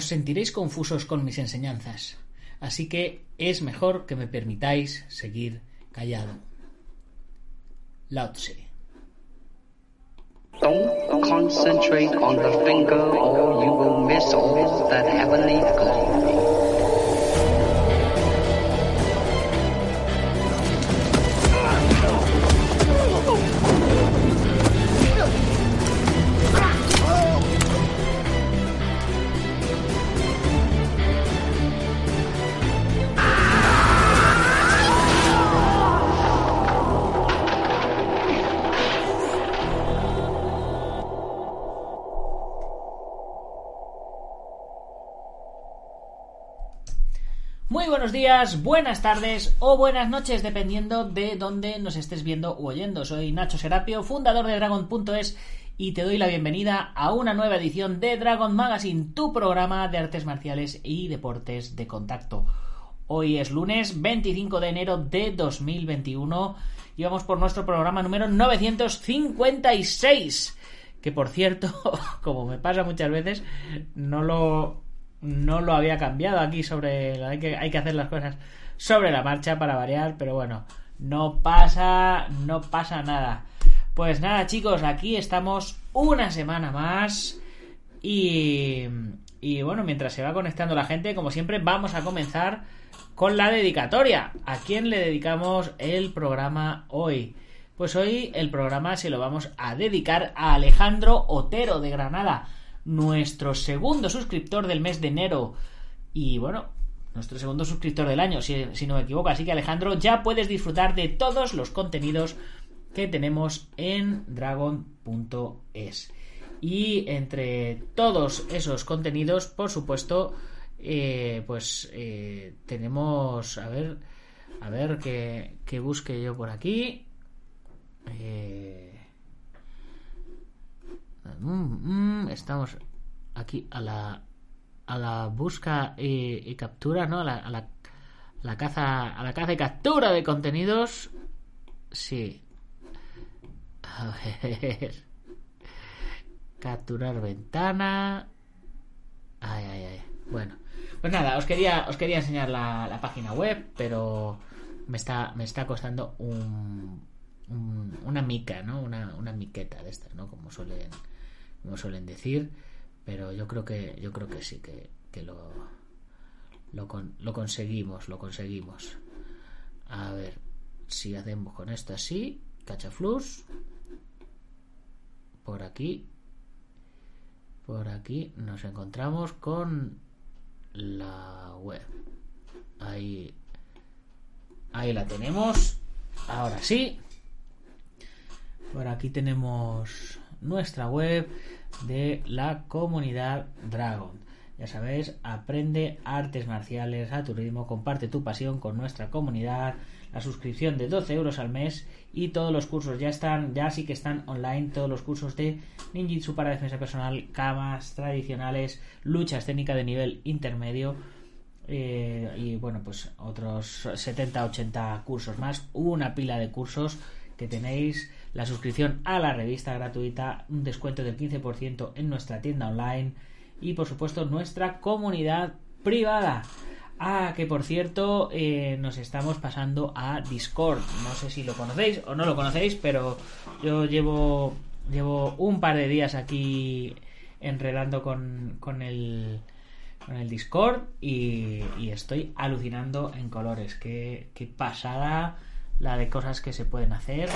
os sentiréis confusos con mis enseñanzas, así que es mejor que me permitáis seguir callado. Lao Tse. Don't concentrate on the finger or you will miss all that heavenly glory. Buenas tardes o buenas noches, dependiendo de dónde nos estés viendo o oyendo. Soy Nacho Serapio, fundador de Dragon.es y te doy la bienvenida a una nueva edición de Dragon Magazine, tu programa de artes marciales y deportes de contacto. Hoy es lunes 25 de enero de 2021 y vamos por nuestro programa número 956. Que por cierto, como me pasa muchas veces, no lo no lo había cambiado aquí sobre hay que hay que hacer las cosas sobre la marcha para variar pero bueno no pasa no pasa nada. Pues nada chicos aquí estamos una semana más y y bueno mientras se va conectando la gente como siempre vamos a comenzar con la dedicatoria. A quién le dedicamos el programa hoy pues hoy el programa se lo vamos a dedicar a Alejandro Otero de Granada nuestro segundo suscriptor del mes de enero. Y bueno, nuestro segundo suscriptor del año, si, no me equivoco. Así que Alejandro, ya puedes disfrutar de todos los contenidos que tenemos en dragon.es. Y entre todos esos contenidos, por supuesto, eh, pues eh, tenemos, a ver, a ver que, que busque yo por aquí. Eh, estamos aquí a la a la busca y, captura, ¿no? A la, a la, caza a la caza y captura de contenidos. Sí. A ver. Capturar ventana. Ay, ay, ay. Bueno. Pues nada, os quería, os quería enseñar la, la página web, pero me está, me está costando un, una mica, ¿no? Una, una miqueta de estas, ¿no? Como suelen como suelen decir, pero yo creo que yo creo que sí que, que lo lo, lo conseguimos, lo conseguimos. A ver si hacemos con esto así, cachaflus por aquí por aquí nos encontramos con la web. Ahí ahí la tenemos. Ahora sí. Por aquí tenemos nuestra web de la comunidad Dragon. Ya sabéis, aprende artes marciales a tu ritmo, comparte tu pasión con nuestra comunidad, la suscripción de 12 euros al mes y todos los cursos ya están, ya sí que están online, todos los cursos de ninjitsu para defensa personal, camas tradicionales, luchas técnicas de nivel intermedio eh, y bueno, pues otros 70-80 cursos más, una pila de cursos que tenéis la suscripción a la revista gratuita, un descuento del 15% en nuestra tienda online y por supuesto nuestra comunidad privada. Ah, que por cierto, eh, nos estamos pasando a Discord. No sé si lo conocéis o no lo conocéis, pero yo llevo, llevo un par de días aquí enredando con, con, el, con el Discord y, estoy alucinando en colores. Qué, qué pasada la de cosas que se pueden hacer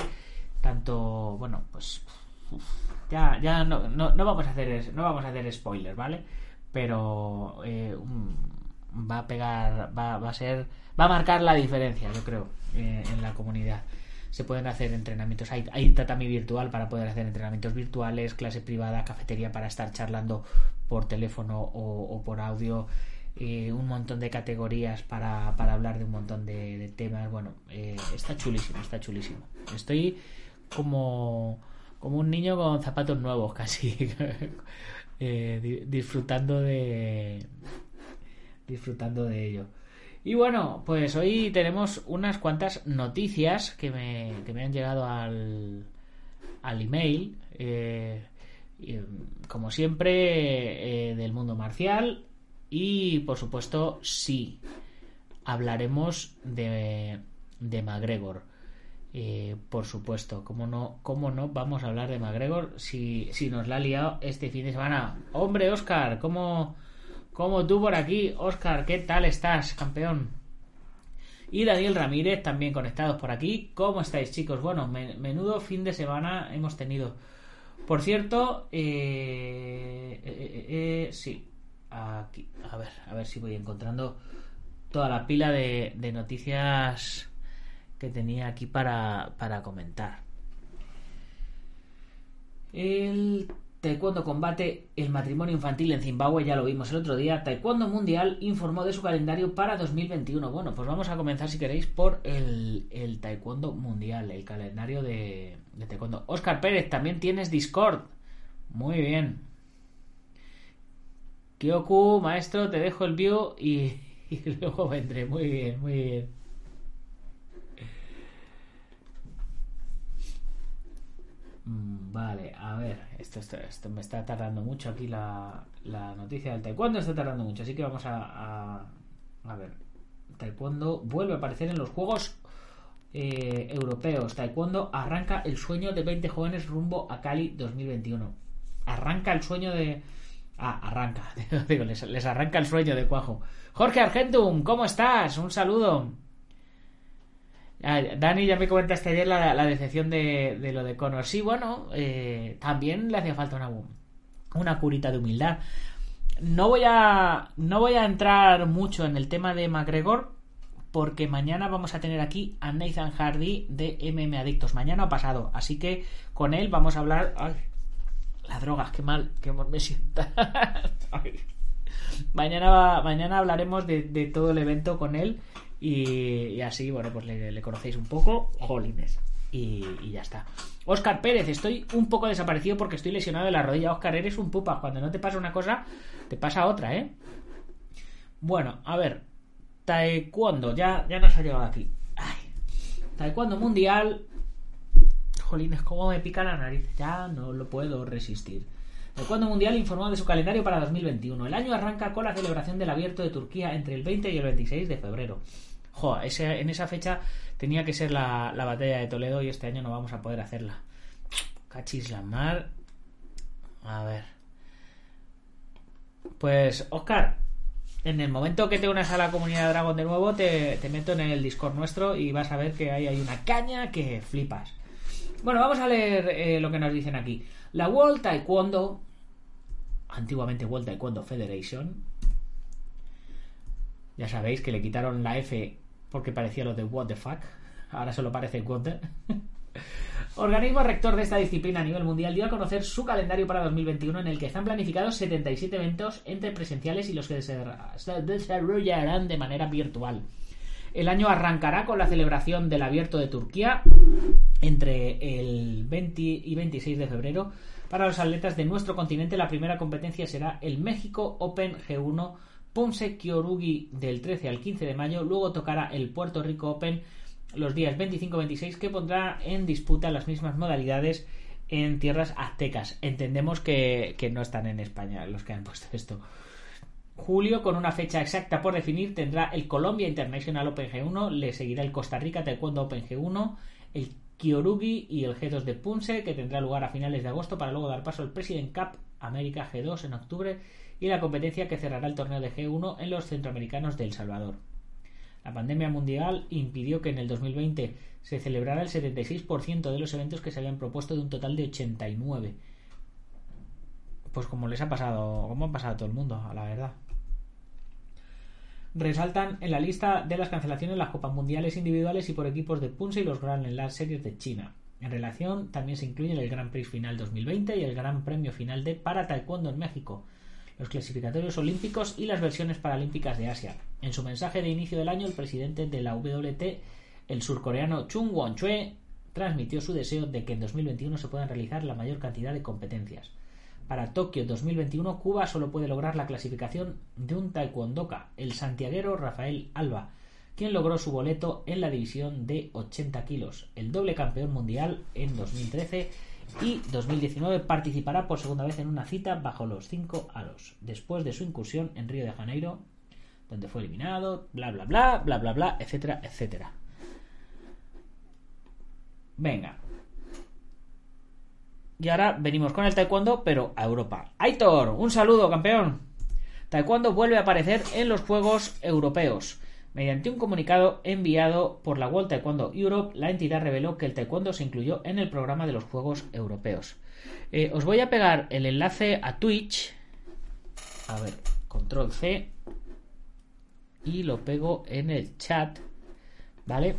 tanto bueno pues ya ya no, no, vamos a hacer no vamos a hacer spoilers vale pero eh, va a pegar va, va, a ser va a marcar la diferencia yo creo eh, en la comunidad. Se pueden hacer entrenamientos hay, hay tatami virtual para poder hacer entrenamientos virtuales clase privada cafetería para estar charlando por teléfono o, por audio eh, un montón de categorías para, para hablar de un montón de temas. Bueno está chulísimo está chulísimo. Estoy como, como un niño con zapatos nuevos casi, eh, disfrutando de disfrutando de ello. Y bueno, pues hoy tenemos unas cuantas noticias que me, que me han llegado al, al email. Eh, como siempre, eh, del mundo marcial. Y por supuesto, sí, hablaremos de, de McGregor. Eh, por supuesto, ¿cómo no, ¿cómo no vamos a hablar de McGregor si, si nos la ha liado este fin de semana? Hombre, Oscar, ¿cómo, ¿cómo tú por aquí? Oscar, ¿qué tal estás, campeón? Y Daniel Ramírez también conectados por aquí. ¿Cómo estáis, chicos? Bueno, menudo fin de semana hemos tenido. Por cierto, eh, eh, sí, aquí, a ver, a ver si voy encontrando toda la pila de noticias que tenía aquí para, para comentar. El Taekwondo combate el matrimonio infantil en Zimbabue, ya lo vimos el otro día. Taekwondo Mundial informó de su calendario para 2021. Bueno, pues vamos a comenzar, si queréis, por el, el Taekwondo Mundial, el calendario de, de Taekwondo. Oscar Pérez, también tienes Discord. Muy bien. Kyoku, maestro, te dejo el view y, y luego vendré. Muy bien, muy bien. Mm, vale, a ver, esto, esto, me está tardando mucho aquí la, la, noticia del taekwondo, está tardando mucho, así que vamos a, a, ver. Taekwondo vuelve a aparecer en los Juegos eh, Europeos. Taekwondo arranca el sueño de 20 jóvenes rumbo a Cali 2021. Arranca el sueño de... Ah, arranca. les, les arranca el sueño de Cuajo. Jorge Argentum, ¿cómo estás? Un saludo. Dani, ya me comentaste ayer la, decepción de, lo de Conor. Sí, bueno, eh, también le hacía falta una, curita de humildad. No voy a no voy a entrar mucho en el tema de McGregor porque mañana vamos a tener aquí a Nathan Hardy de MM Adictos, mañana o pasado. Así que con él vamos a hablar. Ay, las drogas, qué mal, qué mal me sienta. mañana, mañana hablaremos de todo el evento con él y, así, bueno, pues le, conocéis un poco, jolines. Y, ya está. Oscar Pérez, estoy un poco desaparecido porque estoy lesionado de la rodilla. Oscar, eres un pupa. Cuando no te pasa una cosa, te pasa otra, ¿eh? Bueno, a ver. Taekwondo, ya, ya nos ha llegado aquí. Ay. Taekwondo mundial. Jolines, cómo me pica la nariz. Ya no lo puedo resistir. Taekwondo Mundial informó de su calendario para 2021. El año arranca con la celebración del Abierto de Turquía entre el 20 y el 26 de febrero. Jo, en esa fecha tenía que ser la, batalla de Toledo y este año no vamos a poder hacerla. Cachis la mar. A ver. Pues, Oscar, en el momento que te unas a la comunidad Dragon de nuevo, te, meto en el Discord nuestro y vas a ver que ahí hay una caña que flipas. Bueno, vamos a leer eh, lo que nos dicen aquí. La World Taekwondo, antiguamente World Taekwondo Federation, ya sabéis que le quitaron la F porque parecía lo de what the fuck. Ahora solo parece what Organismo rector de esta disciplina a nivel mundial dio a conocer su calendario para 2021 en el que están planificados 77 eventos entre presenciales y los que se desarrollarán de manera virtual. El año arrancará con la celebración del Abierto de Turquía entre el 20 y 26 de febrero. Para los atletas de nuestro continente la primera competencia será el México Open G1 Ponce Kyorugi del 13 al 15 de mayo, luego tocará el Puerto Rico Open los días 25-26 que pondrá en disputa las mismas modalidades en tierras aztecas. Entendemos que, no están en España los que han puesto esto. Julio, con una fecha exacta por definir, tendrá el Colombia International Open G1, le seguirá el Costa Rica Taekwondo Open G1, el Kyorugi y el G2 de Punse, que tendrá lugar a finales de agosto para luego dar paso al President Cup América G2 en octubre y la competencia que cerrará el torneo de G1 en los centroamericanos de El Salvador. La pandemia mundial impidió que en el 2020 se celebrara el 76% de los eventos que se habían propuesto de un total de 89. Pues como les ha pasado, como ha pasado a todo el mundo, a la verdad. Resaltan en la lista de las cancelaciones las Copas Mundiales individuales y por equipos de Punse y los Grand Slam Series de China. En relación también se incluyen el Grand Prix Final 2020 y el Gran Premio Final de Para Taekwondo en México, los clasificatorios olímpicos y las versiones paralímpicas de Asia. En su mensaje de inicio del año, el presidente de la WT, el surcoreano Chung Won-chue, transmitió su deseo de que en 2021 se puedan realizar la mayor cantidad de competencias. Para Tokio 2021, Cuba solo puede lograr la clasificación de un taekwondoka, el santiaguero Rafael Alba, quien logró su boleto en la división de 80 kilos. El doble campeón mundial en 2013 y 2019 participará por segunda vez en una cita bajo los 5 aros, después de su incursión en Río de Janeiro, donde fue eliminado, bla bla bla, bla bla bla, etcétera, etcétera. Venga. Y ahora venimos con el taekwondo, pero a Europa. Aitor, un saludo, campeón. Taekwondo vuelve a aparecer en los Juegos Europeos. Mediante un comunicado enviado por la World Taekwondo Europe, la entidad reveló que el taekwondo se incluyó en el programa de los Juegos Europeos. Eh, os voy a pegar el enlace a Twitch. A ver, control C. Y lo pego en el chat. ¿Vale?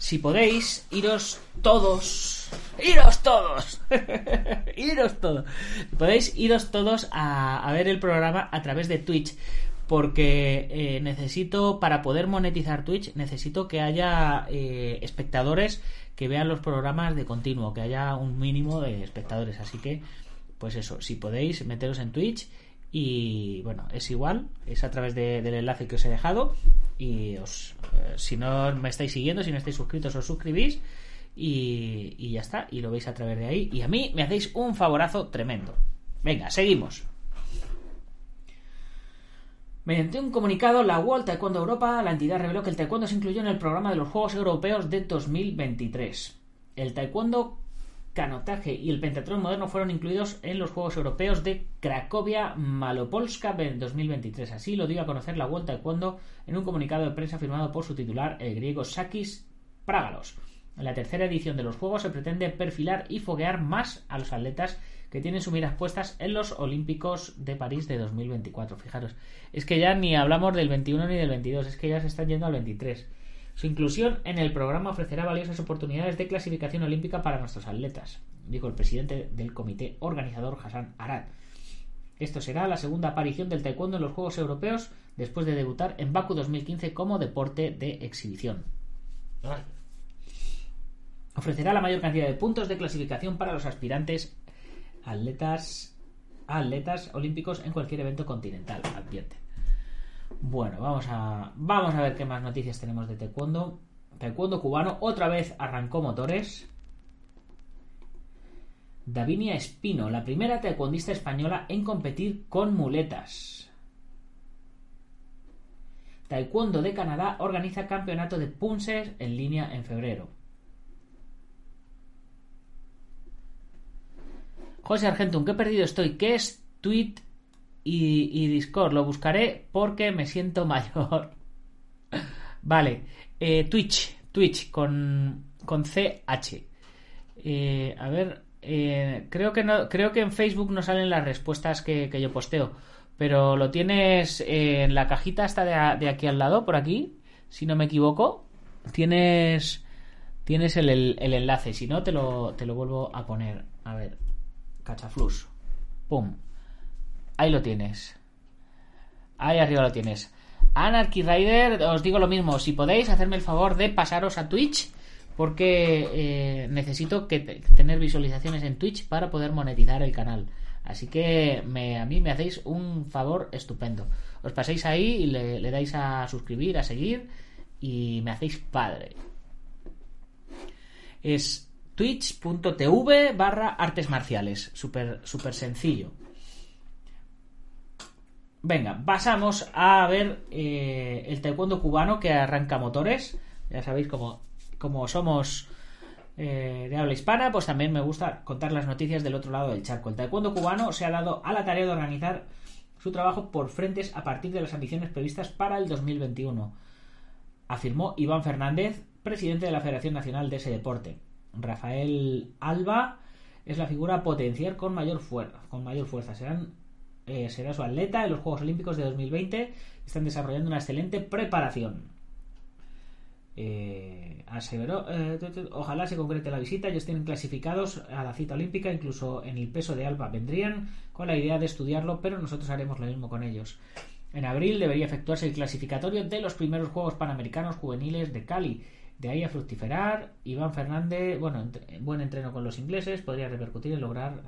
Si podéis, iros todos. ¡Iros todos! ¡Iros todos! Podéis iros todos a, a ver el programa a través de Twitch porque eh, necesito, para poder monetizar Twitch, necesito que haya eh, espectadores que vean los programas de continuo, que haya un mínimo de espectadores. Así que, pues eso, si podéis, meteros en Twitch y bueno, es igual, es a través del enlace que os he dejado y os, eh, si no me estáis siguiendo, si no estáis suscritos, os suscribís y, y ya está, y lo veis a través de ahí. Y a mí me hacéis un favorazo tremendo. Venga, seguimos. Mediante un comunicado, la World Taekwondo Europa, la entidad reveló que el taekwondo se incluyó en el programa de los Juegos Europeos de 2023. El taekwondo, canotaje y el pentatlón moderno fueron incluidos en los Juegos Europeos de Cracovia Malopolska en 2023. Así lo dio a conocer la World Taekwondo en un comunicado de prensa firmado por su titular, el griego Sakis Prágalos. En la tercera edición de los Juegos se pretende perfilar y foguear más a los atletas que tienen sus miras puestas en los Olímpicos de París de 2024. Fijaros, es que ya ni hablamos del 21 ni del 22, es que ya se están yendo al 23. Su inclusión en el programa ofrecerá valiosas oportunidades de clasificación olímpica para nuestros atletas, dijo el presidente del comité organizador Hassan Arad. Esto será la segunda aparición del taekwondo en los Juegos Europeos después de debutar en Baku 2015 como deporte de exhibición. Ofrecerá la mayor cantidad de puntos de clasificación para los aspirantes atletas, atletas olímpicos en cualquier evento continental, advierte. Bueno, vamos a, vamos a ver qué más noticias tenemos de taekwondo. Taekwondo cubano otra vez arrancó motores. Davinia Espino, la primera taekwondista española en competir con muletas. Taekwondo de Canadá organiza campeonato de punses en línea en febrero. José Argentum, qué perdido estoy. ¿Qué es Tweet y, Discord? Lo buscaré porque me siento mayor. vale. Eh, Twitch. Twitch con, con CH. Eh, a ver. Eh, creo que no. Creo que en Facebook no salen las respuestas que, yo posteo. Pero lo tienes en la cajita esta de, aquí al lado, por aquí. Si no me equivoco. Tienes. Tienes el, el enlace. Si no, te lo, te lo vuelvo a poner. A ver. Cachaflus. Pum. Ahí lo tienes. Ahí arriba lo tienes. Anarchy Rider, os digo lo mismo. Si podéis, hacerme el favor de pasaros a Twitch. Porque eh, necesito que tener visualizaciones en Twitch para poder monetizar el canal. Así que me, a mí me hacéis un favor estupendo. Os paséis ahí y le dais a suscribir, a seguir. Y me hacéis padre. Es twitch.tv barra artes marciales. Súper super sencillo. Venga, pasamos a ver eh, el taekwondo cubano que arranca motores. Ya sabéis, como, somos eh, de habla hispana, pues también me gusta contar las noticias del otro lado del charco. El taekwondo cubano se ha dado a la tarea de organizar su trabajo por frentes a partir de las ambiciones previstas para el 2021, afirmó Iván Fernández, presidente de la Federación Nacional de ese deporte. Rafael Alba es la figura a potenciar con mayor fuerza. Con mayor fuerza. Serán, eh, será su atleta en los Juegos Olímpicos de 2020. Están desarrollando una excelente preparación. Eh, eh, ojalá se concrete la visita. Ellos tienen clasificados a la cita olímpica, incluso en el peso de Alba vendrían con la idea de estudiarlo, pero nosotros haremos lo mismo con ellos. En abril debería efectuarse el clasificatorio de los primeros Juegos Panamericanos Juveniles de Cali de ahí a fructiferar, Iván Fernández, bueno, buen entreno con los ingleses podría repercutir en lograr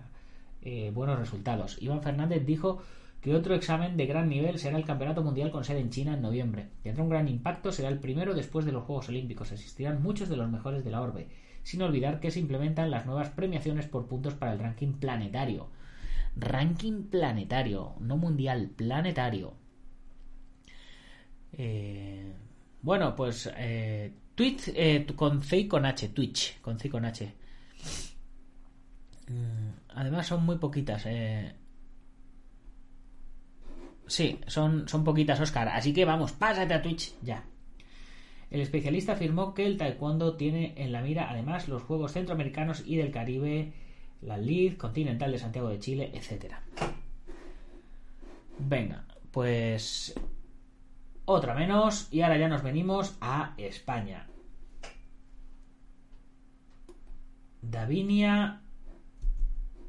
eh, buenos resultados. Iván Fernández dijo que otro examen de gran nivel será el Campeonato Mundial con sede en China en noviembre. Tendrá un gran impacto, será el primero después de los Juegos Olímpicos. Asistirán muchos de los mejores de la orbe, sin olvidar que se implementan las nuevas premiaciones por puntos para el ranking planetario. Ranking planetario, no mundial, planetario. Eh, bueno, pues eh, Twitch eh, con C y con H, Twitch, con C y con H. Mm, además son muy poquitas. Eh. Sí, son, son poquitas, Oscar. Así que vamos, pásate a Twitch ya. El especialista afirmó que el taekwondo tiene en la mira además los Juegos Centroamericanos y del Caribe, la LID, Continental de Santiago de Chile, etc. Venga, pues otra menos y ahora ya nos venimos a España. Davinia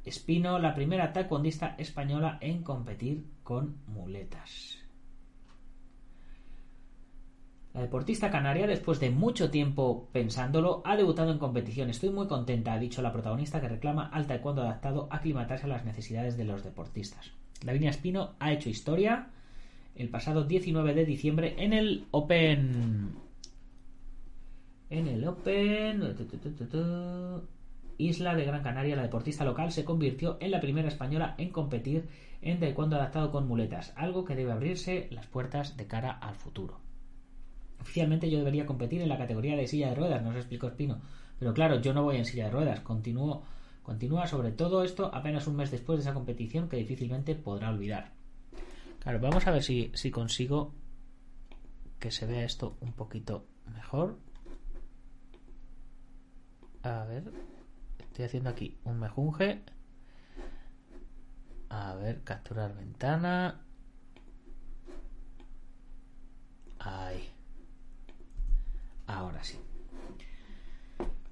Espino, la primera taekwondista española en competir con muletas. La deportista canaria, después de mucho tiempo pensándolo, ha debutado en competición. Estoy muy contenta, ha dicho la protagonista que reclama al taekwondo adaptado a aclimatarse a las necesidades de los deportistas. Davinia Espino ha hecho historia el pasado 19 de diciembre en el Open. En el Open. Isla de Gran Canaria, la deportista local se convirtió en la primera española en competir en taekwondo adaptado con muletas, algo que debe abrirse las puertas de cara al futuro. Oficialmente yo debería competir en la categoría de silla de ruedas, nos explicó Espino. Pero claro, yo no voy en silla de ruedas. Continúa sobre todo esto apenas un mes después de esa competición que difícilmente podrá olvidar. Claro, vamos a ver si, si consigo que se vea esto un poquito mejor. A ver, estoy haciendo aquí un mejunje. A ver, capturar ventana. Ahí. Ahora sí.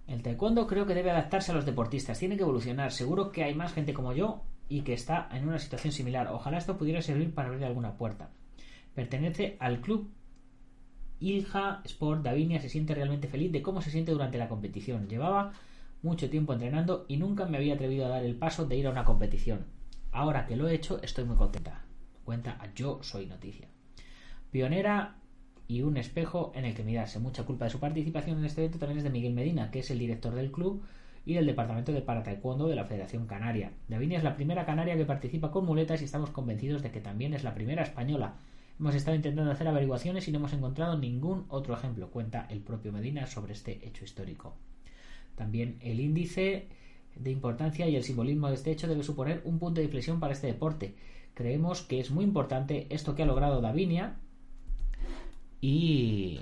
El taekwondo creo que debe adaptarse a los deportistas, tiene que evolucionar. Seguro que hay más gente como yo y que está en una situación similar. Ojalá esto pudiera servir para abrir alguna puerta. Pertenece al club Ilja Sport. Davinia se siente realmente feliz de cómo se siente durante la competición. Llevaba mucho tiempo entrenando y nunca me había atrevido a dar el paso de ir a una competición. Ahora que lo he hecho, estoy muy contenta. Cuenta a Yo Soy Noticia. Pionera y un espejo en el que mirarse. Mucha culpa de su participación en este evento también es de Miguel Medina, que es el director del club y del departamento de para taekwondo de la Federación Canaria. Davinia es la primera canaria que participa con muletas y estamos convencidos de que también es la primera española. Hemos estado intentando hacer averiguaciones y no hemos encontrado ningún otro ejemplo, cuenta el propio Medina sobre este hecho histórico. También el índice de importancia y el simbolismo de este hecho debe suponer un punto de inflexión para este deporte. Creemos que es muy importante esto que ha logrado Davinia, y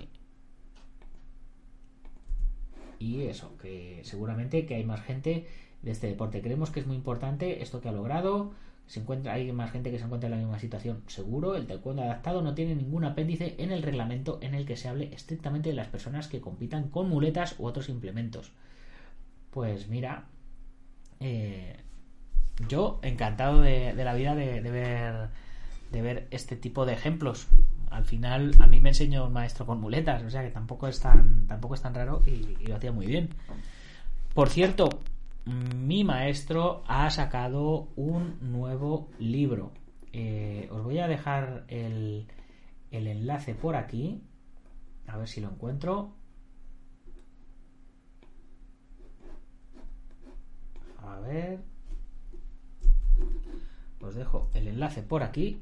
y eso, que seguramente que hay más gente de este deporte. Creemos que es muy importante esto que ha logrado. Se encuentra, hay más gente que se encuentra en la misma situación. Seguro, el taekwondo adaptado no tiene ningún apéndice en el reglamento en el que se hable estrictamente de las personas que compitan con muletas u otros implementos. Pues mira, eh, yo encantado de, la vida de, ver de ver este tipo de ejemplos al final a mí me enseñó un maestro con muletas, o sea que tampoco es tan, tampoco es tan raro y, lo hacía muy bien. Por cierto, mi maestro ha sacado un nuevo libro. Eh, os voy a dejar el, el enlace por aquí. A ver si lo encuentro. A ver. Os dejo el enlace por aquí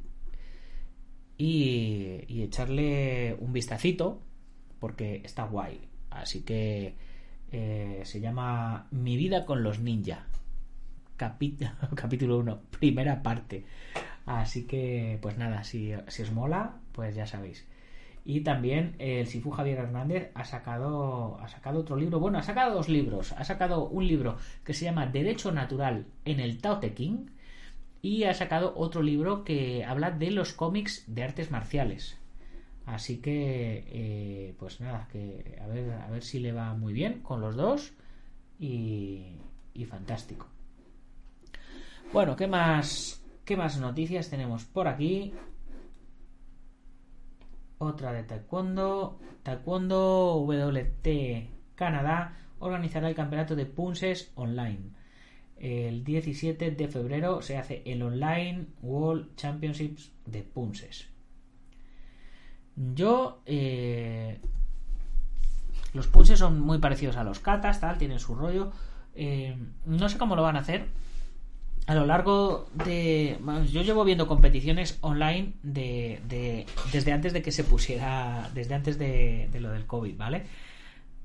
y, echarle un vistacito porque está guay. Así que eh, se llama Mi vida con los ninja. capítulo 1, primera parte. Así que, pues nada, si, si, os mola, pues ya sabéis. Y también el Sifu Javier Hernández ha sacado, ha sacado otro libro. Bueno, ha sacado dos libros. Ha sacado un libro que se llama Derecho Natural en el Tao Te King y ha sacado otro libro que habla de los cómics de artes marciales. Así que, eh, pues nada, que a ver, a ver si le va muy bien con los dos y, fantástico. Bueno, ¿qué más, ¿qué más noticias tenemos por aquí? Otra de Taekwondo. Taekwondo WT Canadá organizará el campeonato de Punses online. El 17 de febrero se hace el Online World Championships de Punses. Yo. Eh, los Punses son muy parecidos a los katas, tal, tienen su rollo. Eh, no sé cómo lo van a hacer. A lo largo de. Yo llevo viendo competiciones online de, desde antes de que se pusiera. Desde antes de, lo del COVID, ¿vale?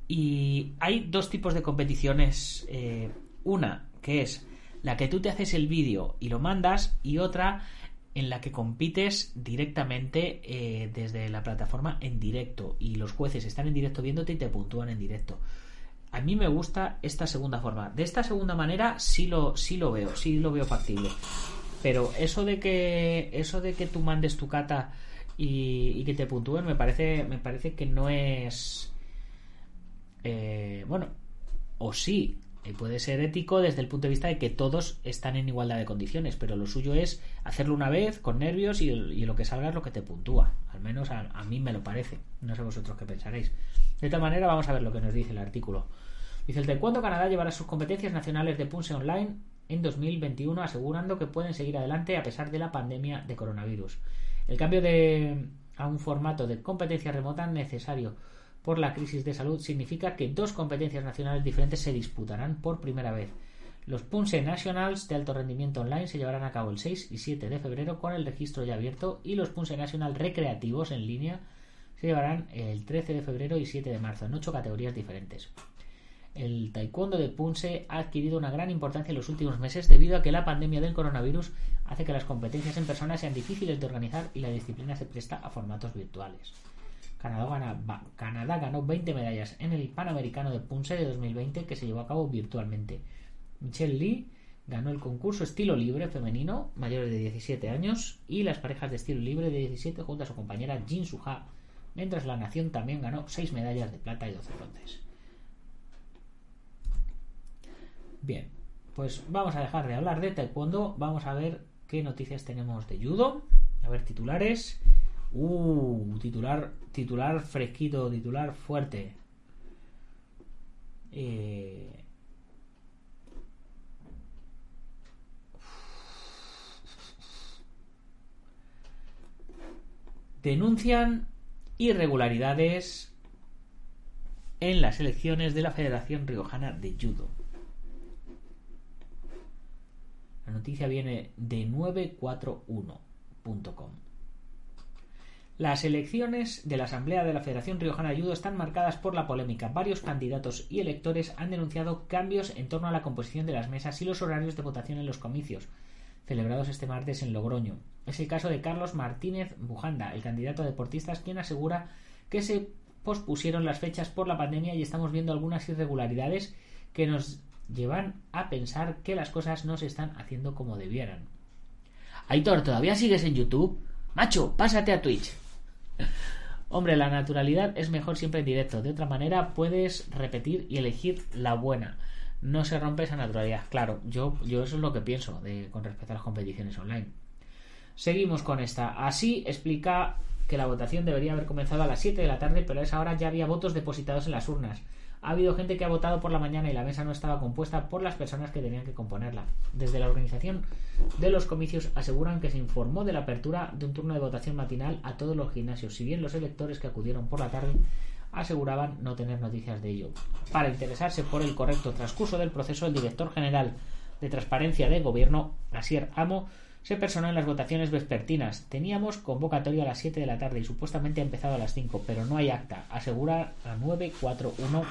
Y hay dos tipos de competiciones. Eh, una que es la que tú te haces el vídeo y lo mandas, y otra en la que compites directamente eh, desde la plataforma en directo y los jueces están en directo viéndote y te puntúan en directo. A mí me gusta esta segunda forma. De esta segunda manera sí lo, sí lo veo, sí lo veo factible. Pero eso de que eso de que tú mandes tu cata y, que te puntúen me parece me parece que no es eh, bueno o sí puede ser ético desde el punto de vista de que todos están en igualdad de condiciones, pero lo suyo es hacerlo una vez con nervios y, lo que salga es lo que te puntúa. Al menos a, mí me lo parece. No sé vosotros qué pensaréis. De tal manera, vamos a ver lo que nos dice el artículo. Dice: el Taekwondo Canadá llevará sus competencias nacionales de Punse Online en 2021, asegurando que pueden seguir adelante a pesar de la pandemia de coronavirus. El cambio de a un formato de competencia remota necesario por la crisis de salud significa que dos competencias nacionales diferentes se disputarán por primera vez. Los Punse Nationals de alto rendimiento online se llevarán a cabo el 6 y 7 de febrero con el registro ya abierto y los Punse National recreativos en línea se llevarán el 13 de febrero y 7 de marzo en ocho categorías diferentes. El taekwondo de Punse ha adquirido una gran importancia en los últimos meses debido a que la pandemia del coronavirus hace que las competencias en persona sean difíciles de organizar y la disciplina se presta a formatos virtuales. Canadá, ganó 20 medallas en el Panamericano de Punse de 2020 que se llevó a cabo virtualmente. Michelle Lee ganó el concurso estilo libre femenino, mayores de 17 años, y las parejas de estilo libre de 17 junto a su compañera Jin Suha, mientras la nación también ganó 6 medallas de plata y 12 bronces. Bien, pues vamos a dejar de hablar de taekwondo, vamos a ver qué noticias tenemos de judo, a ver titulares. Uh, titular, titular fresquito, titular fuerte. Eh, denuncian irregularidades en las elecciones de la Federación Riojana de Judo. La noticia viene de 941.com. Las elecciones de la Asamblea de la Federación Riojana de Judo están marcadas por la polémica. Varios candidatos y electores han denunciado cambios en torno a la composición de las mesas y los horarios de votación en los comicios celebrados este martes en Logroño. Es el caso de Carlos Martínez Bujanda, el candidato a deportistas, quien asegura que se pospusieron las fechas por la pandemia y estamos viendo algunas irregularidades que nos llevan a pensar que las cosas no se están haciendo como debieran. Aitor, ¿todavía sigues en YouTube? Macho, pásate a Twitch. Hombre, la naturalidad es mejor siempre en directo. De otra manera, puedes repetir y elegir la buena. No se rompe esa naturalidad. Claro, yo, yo eso es lo que pienso de, con respecto a las competiciones online. Seguimos con esta. Así explica que la votación debería haber comenzado a las 7 de la tarde, pero a esa hora ya había votos depositados en las urnas ha habido gente que ha votado por la mañana y la mesa no estaba compuesta por las personas que tenían que componerla. Desde la organización de los comicios aseguran que se informó de la apertura de un turno de votación matinal a todos los gimnasios, si bien los electores que acudieron por la tarde aseguraban no tener noticias de ello. Para interesarse por el correcto transcurso del proceso, el director general de Transparencia de Gobierno, Asier Amo, se personó en las votaciones vespertinas. Teníamos convocatoria a las 7 de la tarde y supuestamente ha empezado a las 5, pero no hay acta, asegura a 941,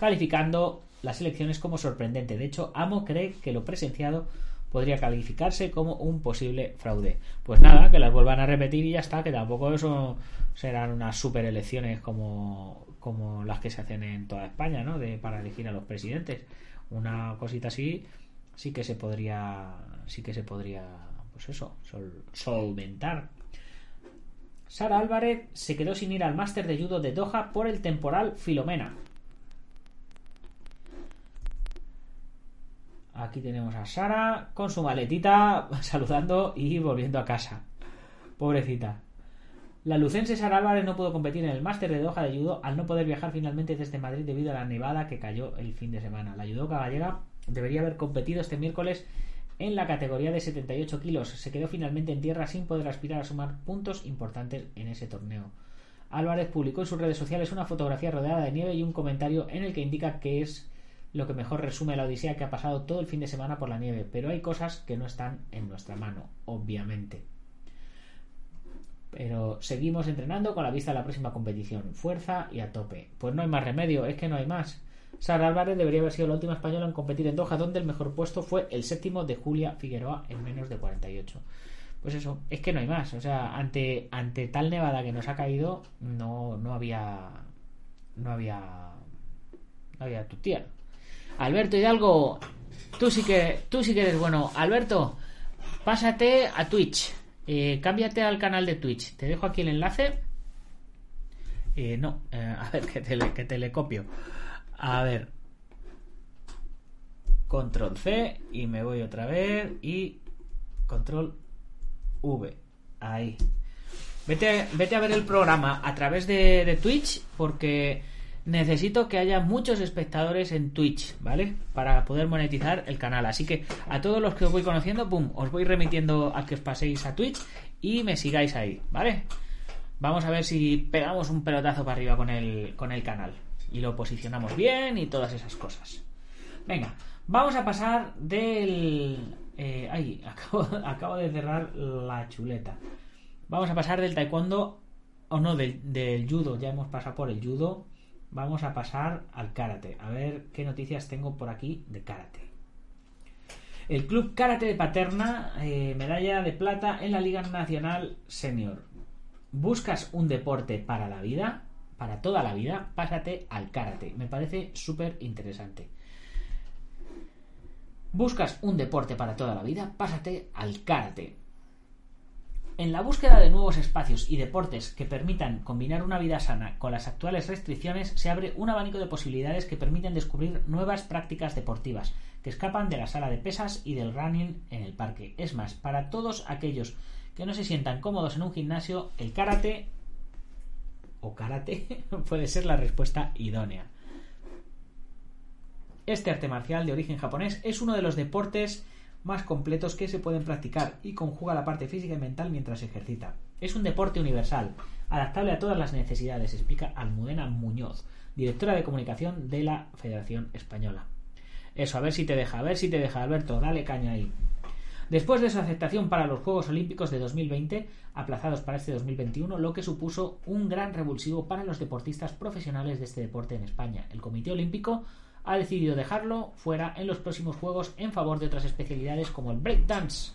calificando las elecciones como sorprendente. De hecho, Amo cree que lo presenciado podría calificarse como un posible fraude. Pues nada, que las vuelvan a repetir y ya está, que tampoco eso serán unas super elecciones como, como las que se hacen en toda España, ¿no? De, para elegir a los presidentes. Una cosita así sí que se podría sí que se podría, pues eso, solventar. Sara Álvarez se quedó sin ir al máster de judo de Doha por el temporal Filomena. Aquí tenemos a Sara con su maletita saludando y volviendo a casa. Pobrecita. La lucense Sara Álvarez no pudo competir en el máster de Doha de judo al no poder viajar finalmente desde Madrid debido a la nevada que cayó el fin de semana. La judoka gallega debería haber competido este miércoles en la categoría de 78 kilos. Se quedó finalmente en tierra sin poder aspirar a sumar puntos importantes en ese torneo. Álvarez publicó en sus redes sociales una fotografía rodeada de nieve y un comentario en el que indica que es lo que mejor resume la odisea que ha pasado todo el fin de semana por la nieve, pero hay cosas que no están en nuestra mano, obviamente. Pero seguimos entrenando con la vista a la próxima competición. Fuerza y a tope. Pues no hay más remedio, es que no hay más. Sara Álvarez debería haber sido la última española en competir en Doha, donde el mejor puesto fue el séptimo de Julia Figueroa en menos de 48. Pues eso, es que no hay más. O sea, ante, ante tal nevada que nos ha caído, no, no había. No había. No había tu tía. Alberto Hidalgo, tú sí que, tú sí que eres bueno. Alberto, pásate a Twitch. Eh, cámbiate al canal de Twitch. Te dejo aquí el enlace. Eh, no, eh, a ver, que te, que te le copio. A ver. Control C y me voy otra vez y control V. Ahí. Vete, vete a ver el programa a través de, Twitch porque necesito que haya muchos espectadores en Twitch, ¿vale? Para poder monetizar el canal. Así que a todos los que os voy conociendo, pum, os voy remitiendo a que os paséis a Twitch y me sigáis ahí, ¿vale? Vamos a ver si pegamos un pelotazo para arriba con el, con el canal. Y lo posicionamos bien y todas esas cosas. Venga, vamos a pasar del... Eh, ay, acabo, de cerrar la chuleta. Vamos a pasar del taekwondo, o no, del, del judo. Ya hemos pasado por el judo vamos a pasar al karate. A ver qué noticias tengo por aquí de karate. El Club Karate de Paterna, eh, medalla de plata en la Liga Nacional Senior. ¿Buscas un deporte para la vida? Para toda la vida, pásate al karate. Me parece súper interesante. ¿Buscas un deporte para toda la vida? Pásate al karate. En la búsqueda de nuevos espacios y deportes que permitan combinar una vida sana con las actuales restricciones, se abre un abanico de posibilidades que permiten descubrir nuevas prácticas deportivas que escapan de la sala de pesas y del running en el parque. Es más, para todos aquellos que no se sientan cómodos en un gimnasio, el karate o karate puede ser la respuesta idónea. Este arte marcial de origen japonés es uno de los deportes más completos que se pueden practicar y conjuga la parte física y mental mientras se ejercita. Es un deporte universal, adaptable a todas las necesidades, explica Almudena Muñoz, directora de comunicación de la Federación Española. Eso, a ver si te deja, a ver si te deja, Alberto, dale caña ahí. Después de su aceptación para los Juegos Olímpicos de 2020, aplazados para este 2021, lo que supuso un gran revulsivo para los deportistas profesionales de este deporte en España. El Comité Olímpico ha decidido dejarlo fuera en los próximos juegos en favor de otras especialidades como el breakdance.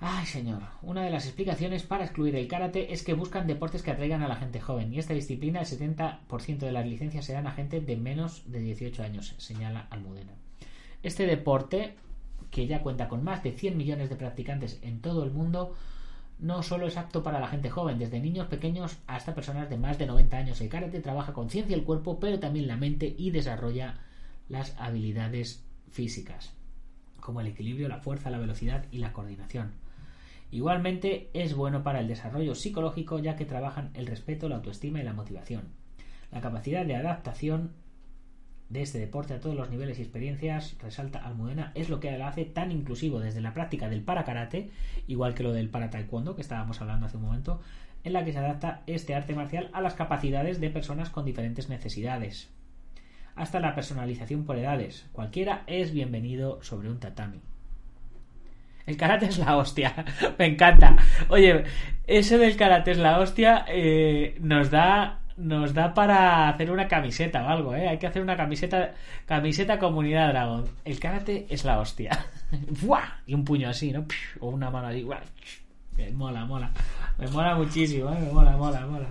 Ay, señor. Una de las explicaciones para excluir el karate es que buscan deportes que atraigan a la gente joven, y esta disciplina, el 70% de las licencias se dan a gente de menos de 18 años, señala Almudena. Este deporte, que ya cuenta con más de 100 millones de practicantes en todo el mundo, no solo es apto para la gente joven, desde niños pequeños hasta personas de más de 90 años. El karate trabaja conciencia el cuerpo, pero también la mente y desarrolla las habilidades físicas, como el equilibrio, la fuerza, la velocidad y la coordinación. Igualmente es bueno para el desarrollo psicológico ya que trabajan el respeto, la autoestima y la motivación. La capacidad de adaptación de este deporte a todos los niveles y experiencias, resalta Almudena, es lo que la hace tan inclusivo desde la práctica del para karate, igual que lo del para taekwondo que estábamos hablando hace un momento, en la que se adapta este arte marcial a las capacidades de personas con diferentes necesidades. Hasta la personalización por edades. Cualquiera es bienvenido sobre un tatami. El karate es la hostia. Me encanta. Oye, ese del karate es la hostia eh, nos da nos da para hacer una camiseta o algo, ¿eh? Hay que hacer una camiseta, camiseta comunidad dragón. El karate es la hostia. Y un puño así, ¿no? O una mano así. Me mola, mola. Me mola muchísimo, ¿eh? Me mola, mola, mola.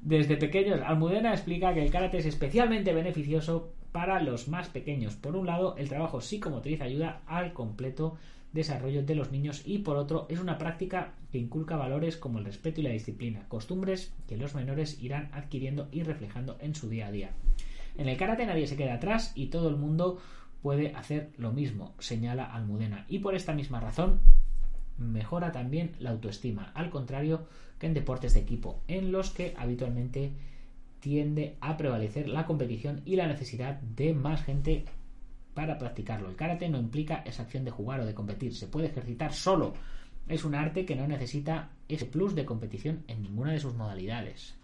Desde pequeños, Almudena explica que el karate es especialmente beneficioso para los más pequeños. Por un lado, el trabajo psicomotriz ayuda al completo desarrollo de los niños y por otro es una práctica que inculca valores como el respeto y la disciplina, costumbres que los menores irán adquiriendo y reflejando en su día a día. En el karate nadie se queda atrás y todo el mundo puede hacer lo mismo, señala Almudena, y por esta misma razón mejora también la autoestima, al contrario que en deportes de equipo, en los que habitualmente tiende a prevalecer la competición y la necesidad de más gente para practicarlo. El karate no implica esa acción de jugar o de competir, se puede ejercitar solo. Es un arte que no necesita ese plus de competición en ninguna de sus modalidades.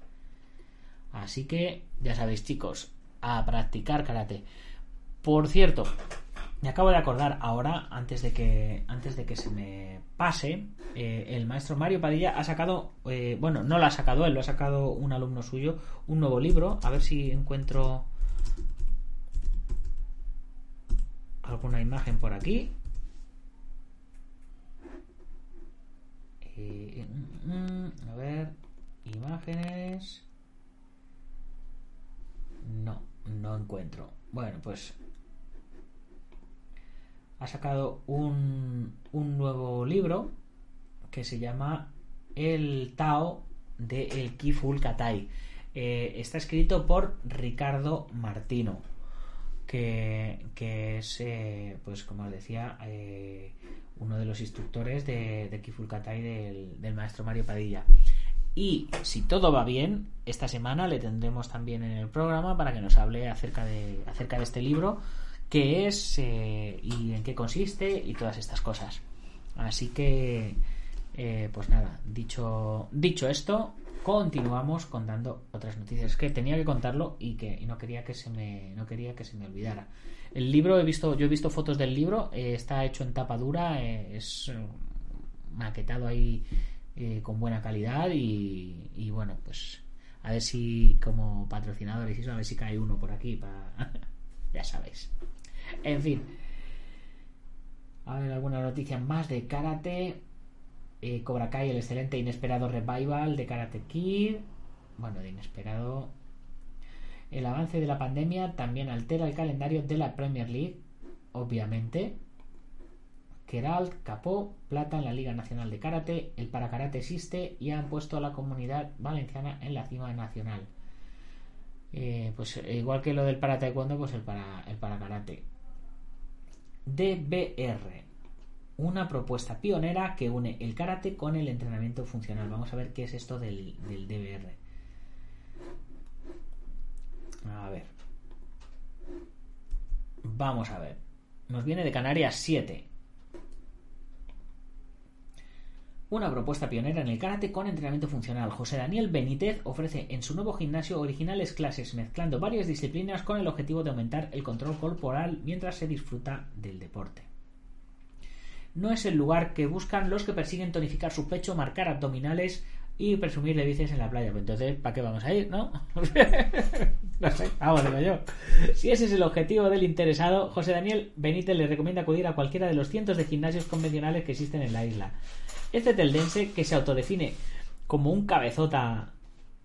Así que ya sabéis chicos, a practicar karate. Por cierto, me acabo de acordar ahora, antes de que, antes de que se me pase, eh, el maestro Mario Padilla ha sacado, eh, bueno, no lo ha sacado él, lo ha sacado un alumno suyo, un nuevo libro. A ver si encuentro alguna imagen por aquí. Eh, mm, a ver, imágenes. No, no encuentro. Bueno, pues ha sacado un, un nuevo libro que se llama El Tao de El Kiful Katai. Eh, está escrito por Ricardo Martino, que, es, eh, pues como os decía, eh, uno de los instructores de, de Kiful Katai del, del maestro Mario Padilla. Y si todo va bien, esta semana le tendremos también en el programa para que nos hable acerca de, acerca de este libro qué es eh, y en qué consiste y todas estas cosas. Así que, pues nada, dicho, dicho esto, continuamos contando otras noticias. que tenía que contarlo y que no quería que se me no quería que se me olvidara. El libro he visto, yo he visto fotos del libro, eh, está hecho en tapa dura, es maquetado ahí con buena calidad y, bueno, pues a ver si como patrocinadores a ver si cae uno por aquí ya sabéis. En fin. A ver, alguna noticia más de karate. Eh, Cobra Kai, el excelente e inesperado revival de Karate Kid. Bueno, de inesperado. El avance de la pandemia también altera el calendario de la Premier League, obviamente. Keralt capó plata en la Liga Nacional de Karate. El para karate existe y han puesto a la comunidad valenciana en la cima nacional. Eh, pues igual que lo del para taekwondo, pues el para, el para karate. DBR, una propuesta pionera que une el karate con el entrenamiento funcional. Vamos a ver qué es esto del, DBR. A ver. Vamos a ver. Nos viene de Canarias 7. Una propuesta pionera en el karate con entrenamiento funcional. José Daniel Benítez ofrece en su nuevo gimnasio originales clases mezclando varias disciplinas con el objetivo de aumentar el control corporal mientras se disfruta del deporte. No es el lugar que buscan los que persiguen tonificar su pecho, marcar abdominales y presumir de bices en la playa. Pues entonces, ¿para qué vamos a ir, no? no sé, vamos yo. Si ese es el objetivo del interesado, José Daniel Benítez le recomienda acudir a cualquiera de los cientos de gimnasios convencionales que existen en la isla. Este teldense, que se autodefine como un cabezota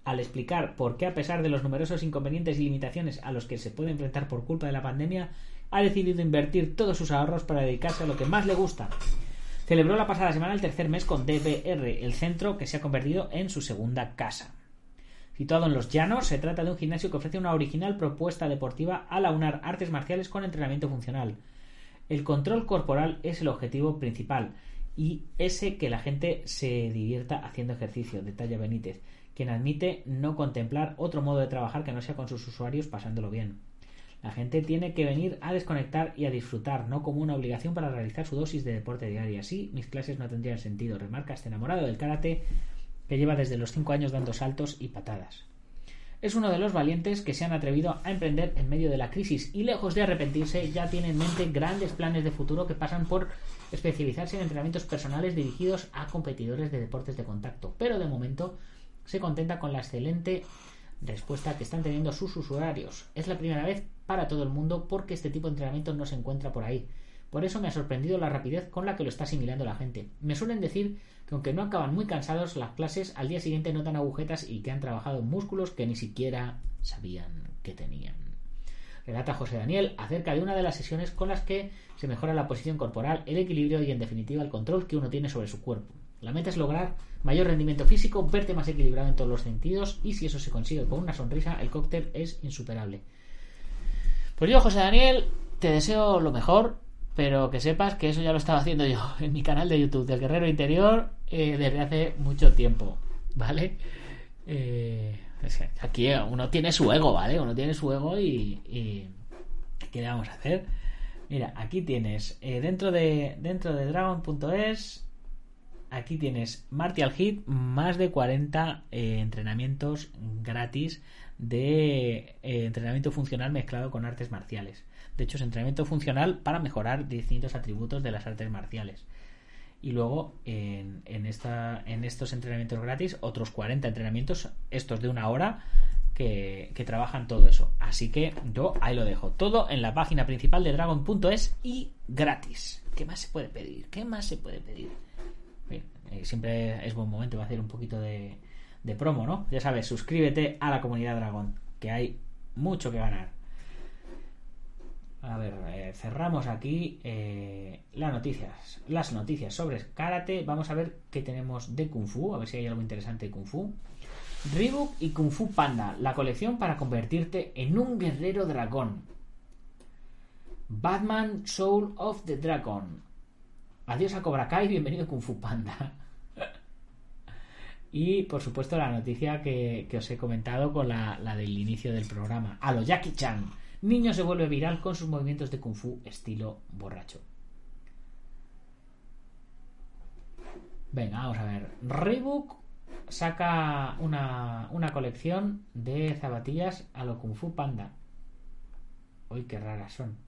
al explicar por qué, a pesar de los numerosos inconvenientes y limitaciones a los que se puede enfrentar por culpa de la pandemia, ha decidido invertir todos sus ahorros para dedicarse a lo que más le gusta. Celebró la pasada semana el tercer mes con DBR, el centro que se ha convertido en su segunda casa. Situado en los llanos, se trata de un gimnasio que ofrece una original propuesta deportiva al aunar artes marciales con entrenamiento funcional. El control corporal es el objetivo principal, y ese que la gente se divierta haciendo ejercicio, detalla Benítez, quien admite no contemplar otro modo de trabajar que no sea con sus usuarios pasándolo bien. La gente tiene que venir a desconectar y a disfrutar, no como una obligación para realizar su dosis de deporte diaria. Así, mis clases no tendrían sentido, remarca este enamorado del karate que lleva desde los 5 años dando saltos y patadas. Es uno de los valientes que se han atrevido a emprender en medio de la crisis y lejos de arrepentirse ya tiene en mente grandes planes de futuro que pasan por especializarse en entrenamientos personales dirigidos a competidores de deportes de contacto, pero de momento se contenta con la excelente respuesta que están teniendo sus usuarios. Es la primera vez para todo el mundo porque este tipo de entrenamiento no se encuentra por ahí. Por eso me ha sorprendido la rapidez con la que lo está asimilando la gente. Me suelen decir que aunque no acaban muy cansados las clases, al día siguiente notan agujetas y que han trabajado músculos que ni siquiera sabían que tenían. Relata José Daniel acerca de una de las sesiones con las que se mejora la posición corporal, el equilibrio y en definitiva el control que uno tiene sobre su cuerpo. La meta es lograr mayor rendimiento físico, verte más equilibrado en todos los sentidos y si eso se consigue con una sonrisa, el cóctel es insuperable. Pues yo, José Daniel, te deseo lo mejor, pero que sepas que eso ya lo estaba haciendo yo en mi canal de YouTube del Guerrero Interior eh, desde hace mucho tiempo, ¿vale? Eh, aquí uno tiene su ego, ¿vale? Uno tiene su ego y, ¿qué le vamos a hacer? Mira, aquí tienes eh, dentro de dentro de Dragon.es aquí tienes Martial Hit más de 40 eh, entrenamientos gratis de eh, entrenamiento funcional mezclado con artes marciales. De hecho, es entrenamiento funcional para mejorar distintos atributos de las artes marciales. Y luego en, estos entrenamientos gratis, otros 40 entrenamientos, estos de una hora, que, que, trabajan todo eso. Así que yo ahí lo dejo. Todo en la página principal de dragon.es y gratis. ¿Qué más se puede pedir? ¿Qué más se puede pedir? Eh, siempre es buen momento para hacer un poquito de, de promo, ¿no? Ya sabes, suscríbete a la comunidad Dragón, que hay mucho que ganar. A ver, eh, cerramos aquí eh, las noticias. Las noticias sobre karate. Vamos a ver qué tenemos de Kung Fu. A ver si hay algo interesante de Kung Fu. Reebok y Kung Fu Panda. La colección para convertirte en un guerrero dragón. Batman Soul of the Dragon. Adiós a Cobra Kai. Bienvenido a Kung Fu Panda. y por supuesto la noticia que, que os he comentado con la, la del inicio del programa. A lo Jackie Chan. Niño se vuelve viral con sus movimientos de kung fu estilo borracho. Venga, vamos a ver. Reebok saca una, una colección de zapatillas a lo kung fu panda. Uy, qué raras son.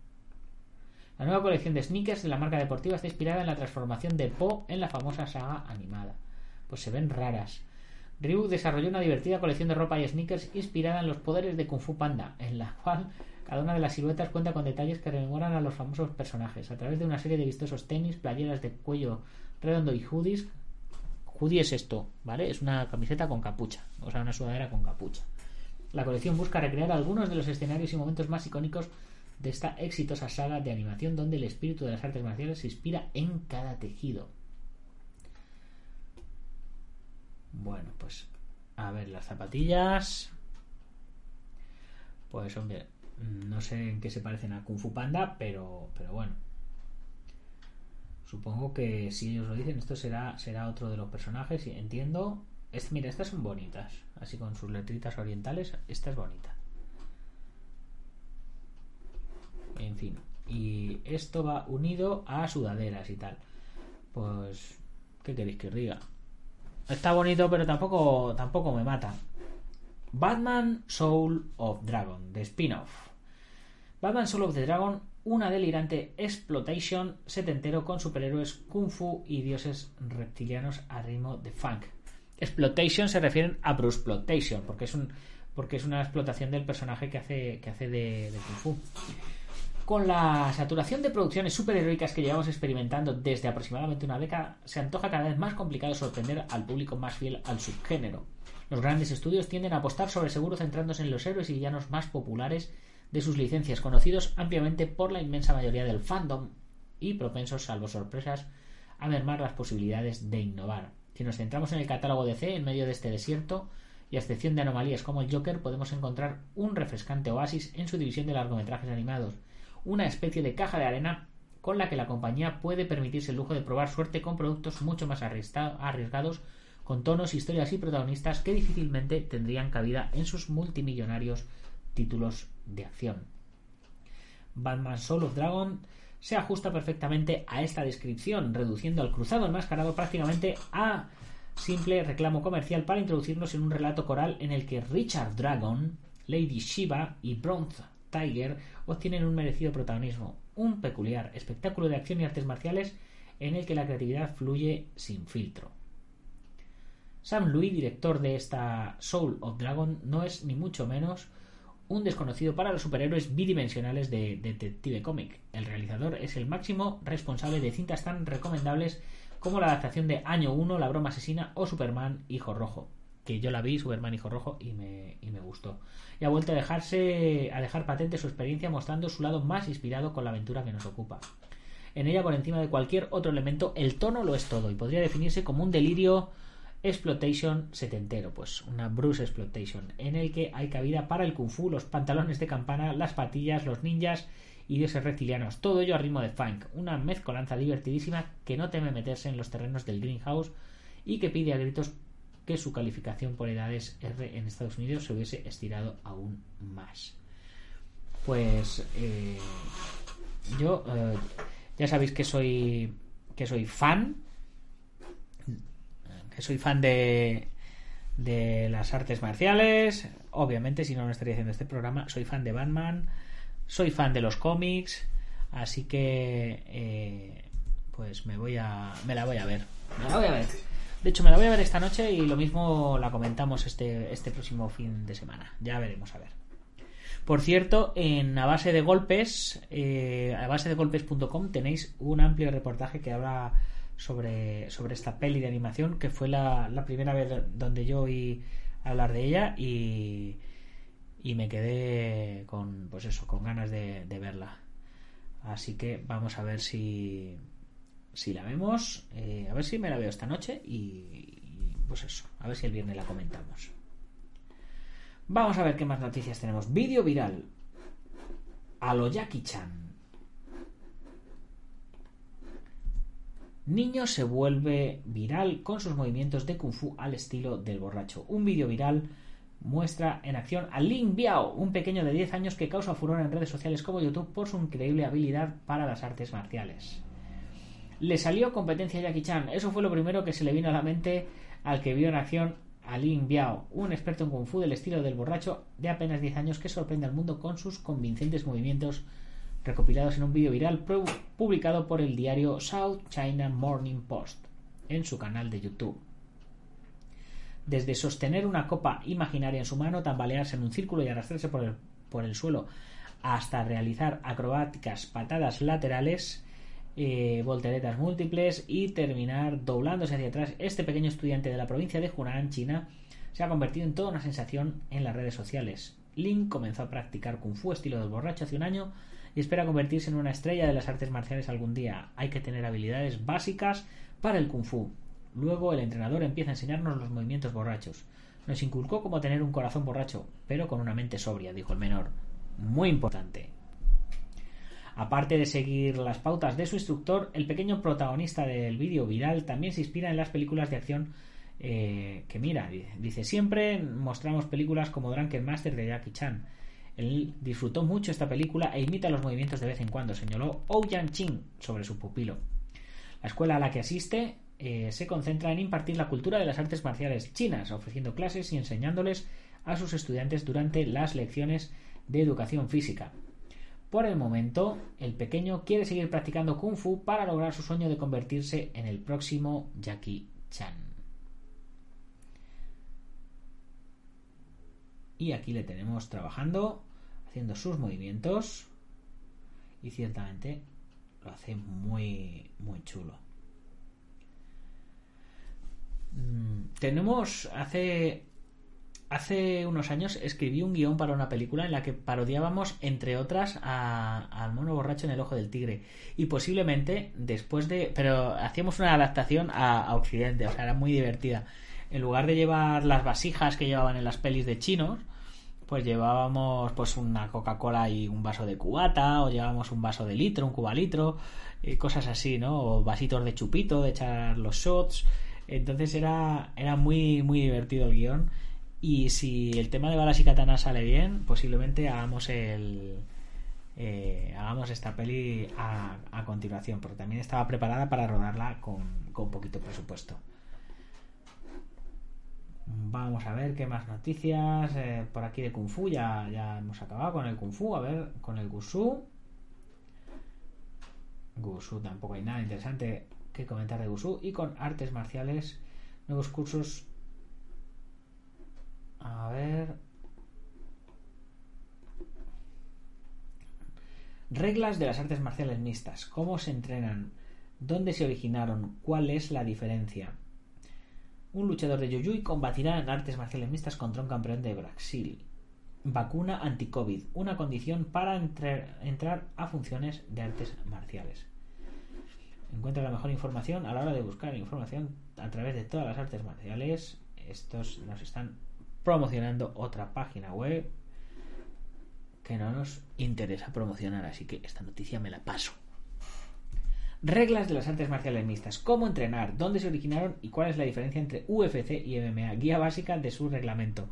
La nueva colección de sneakers de la marca deportiva está inspirada en la transformación de Po en la famosa saga animada. Pues se ven raras. Reebok desarrolló una divertida colección de ropa y sneakers inspirada en los poderes de Kung Fu Panda, en la cual cada una de las siluetas cuenta con detalles que rememoran a los famosos personajes, a través de una serie de vistosos tenis, playeras de cuello redondo y hoodies. Hoodie es esto, ¿vale? Es una camiseta con capucha, o sea, una sudadera con capucha. La colección busca recrear algunos de los escenarios y momentos más icónicos de esta exitosa saga de animación donde el espíritu de las artes marciales se inspira en cada tejido. Bueno, pues a ver, las zapatillas. Pues hombre, no sé en qué se parecen a Kung Fu Panda, pero, pero bueno. Supongo que si ellos lo dicen, esto será, será otro de los personajes. Entiendo. Es, mira, estas son bonitas. Así con sus letritas orientales. Esta es bonita. En fin. Y esto va unido a sudaderas y tal. Pues. ¿Qué queréis que diga? Está bonito, pero tampoco, tampoco me mata. Batman Soul of Dragon, de spin-off. Batman Soul of the Dragon, una delirante exploitation setentero con superhéroes kung fu y dioses reptilianos a ritmo de funk. Exploitation se refieren a Bruce Exploitation, porque es porque es una explotación del personaje que hace que hace de kung fu. Con la saturación de producciones superheroicas que llevamos experimentando desde aproximadamente una década, se antoja cada vez más complicado sorprender al público más fiel al subgénero. Los grandes estudios tienden a apostar sobre seguro centrándose en los héroes y villanos más populares de sus licencias, conocidos ampliamente por la inmensa mayoría del fandom y propensos, salvo sorpresas, a mermar las posibilidades de innovar. Si nos centramos en el catálogo DC, en medio de este desierto, y a excepción de anomalías como el Joker, podemos encontrar un refrescante oasis en su división de largometrajes animados, una especie de caja de arena con la que la compañía puede permitirse el lujo de probar suerte con productos mucho más arriesgados, con tonos, historias y protagonistas que difícilmente tendrían cabida en sus multimillonarios títulos de acción. Batman Soul of Dragon se ajusta perfectamente a esta descripción, reduciendo al cruzado enmascarado prácticamente a simple reclamo comercial para introducirnos en un relato coral en el que Richard Dragon, Lady Shiva y Bronze Tiger obtienen un merecido protagonismo, un peculiar espectáculo de acción y artes marciales en el que la creatividad fluye sin filtro. Sam Louis, director de esta Soul of Dragon, no es ni mucho menos un desconocido para los superhéroes bidimensionales de Detective Comic. El realizador es el máximo responsable de cintas tan recomendables como la adaptación de Año 1, La broma asesina o Superman Hijo Rojo, que yo la vi, Superman Hijo Rojo, y me, y me gustó. Y ha vuelto a dejarse a dejar patente su experiencia mostrando su lado más inspirado con la aventura que nos ocupa. En ella, por encima de cualquier otro elemento, el tono lo es todo y podría definirse como un delirio exploitation setentero, pues una Bruce exploitation, en el que hay cabida para el kung fu, los pantalones de campana, las patillas, los ninjas y dioses reptilianos, todo ello a ritmo de funk, una mezcolanza divertidísima que no teme meterse en los terrenos del greenhouse y que pide a gritos que su calificación por edades R en Estados Unidos se hubiese estirado aún más. Pues eh, yo eh, ya sabéis que soy que soy fan que soy fan de de las artes marciales. Obviamente si no no estaría haciendo este programa. Soy fan de Batman soy fan de los cómics así que eh, pues me voy a me la voy a ver. Me la voy a ver de hecho me la voy a ver esta noche y lo mismo la comentamos este este próximo fin de semana ya veremos a ver por cierto, en a base de golpes, eh, a base de golpes.com tenéis un amplio reportaje que habla sobre, sobre esta peli de animación, que fue la, la primera vez donde yo oí hablar de ella y, y me quedé con, pues eso, con ganas de, de verla. Así que vamos a ver si, si la vemos, eh, a ver si me la veo esta noche y, pues eso, a ver si el viernes la comentamos. Vamos a ver qué más noticias tenemos. Vídeo viral. A lo Jackie Chan. Niño se vuelve viral con sus movimientos de kung fu al estilo del borracho. Un vídeo viral muestra en acción a Lin Biao, un pequeño de 10 años que causa furor en redes sociales como YouTube por su increíble habilidad para las artes marciales. Le salió competencia a Jackie Chan, eso fue lo primero que se le vino a la mente al que vio en acción a Lin Biao, un experto en kung fu del estilo del borracho de apenas 10 años que sorprende al mundo con sus convincentes movimientos recopilados en un vídeo viral publicado por el diario South China Morning Post en su canal de YouTube. Desde sostener una copa imaginaria en su mano, tambalearse en un círculo y arrastrarse por el, por el suelo, hasta realizar acrobáticas patadas laterales, eh, volteretas múltiples y terminar doblándose hacia atrás. Este pequeño estudiante de la provincia de Hunan, China, se ha convertido en toda una sensación en las redes sociales. Lin comenzó a practicar kung fu estilo del borracho hace un año y espera convertirse en una estrella de las artes marciales algún día. Hay que tener habilidades básicas para el kung fu. Luego el entrenador empieza a enseñarnos los movimientos borrachos. Nos inculcó cómo tener un corazón borracho, pero con una mente sobria, dijo el menor. Muy importante. Aparte de seguir las pautas de su instructor, el pequeño protagonista del vídeo viral también se inspira en las películas de acción eh, que mira. Dice, siempre mostramos películas como Drunken Master de Jackie Chan. Él disfrutó mucho esta película e imita los movimientos de vez en cuando, señaló Ouyang Ching sobre su pupilo. La escuela a la que asiste eh, se concentra en impartir la cultura de las artes marciales chinas, ofreciendo clases y enseñándoles a sus estudiantes durante las lecciones de educación física. Por el momento, el pequeño quiere seguir practicando kung fu para lograr su sueño de convertirse en el próximo Jackie Chan. Y aquí le tenemos trabajando, haciendo sus movimientos y ciertamente lo hace muy muy chulo. Mm, tenemos hace hace unos años escribí un guion para una película en la que parodiábamos, entre otras, al mono borracho en el ojo del tigre. Y posiblemente después de... Pero hacíamos una adaptación a, Occidente, o sea, era muy divertida. En lugar de llevar las vasijas que llevaban en las pelis de chinos, pues llevábamos pues una Coca-Cola y un vaso de cubata, o llevábamos un vaso de litro, un cubalitro, eh, cosas así, ¿no? O vasitos de chupito, de echar los shots. Entonces era, era muy, muy divertido el guion y si el tema de balas y katanas sale bien, posiblemente hagamos el. Eh, hagamos esta peli a, a, continuación, porque también estaba preparada para rodarla con, con poquito presupuesto. Vamos a ver qué más noticias eh, por aquí de Kung Fu. Ya, ya hemos acabado con el Kung Fu. A ver, con el Gusu. Gusu tampoco hay nada interesante que comentar de Gusu. Y con artes marciales, nuevos cursos a ver. Reglas de las artes marciales mixtas. ¿Cómo se entrenan? ¿Dónde se originaron? ¿Cuál es la diferencia? Un luchador de Yuyuy combatirá en artes marciales mixtas contra un campeón de Brasil. Vacuna anti-COVID. Una condición para entrar, entrar a funciones de artes marciales. Encuentra la mejor información a la hora de buscar información a través de todas las artes marciales. Estos nos están promocionando otra página web que no nos interesa promocionar, así que esta noticia me la paso. Reglas de las artes marciales mixtas. Cómo entrenar, dónde se originaron y cuál es la diferencia entre UFC y MMA. Guía básica de su reglamento.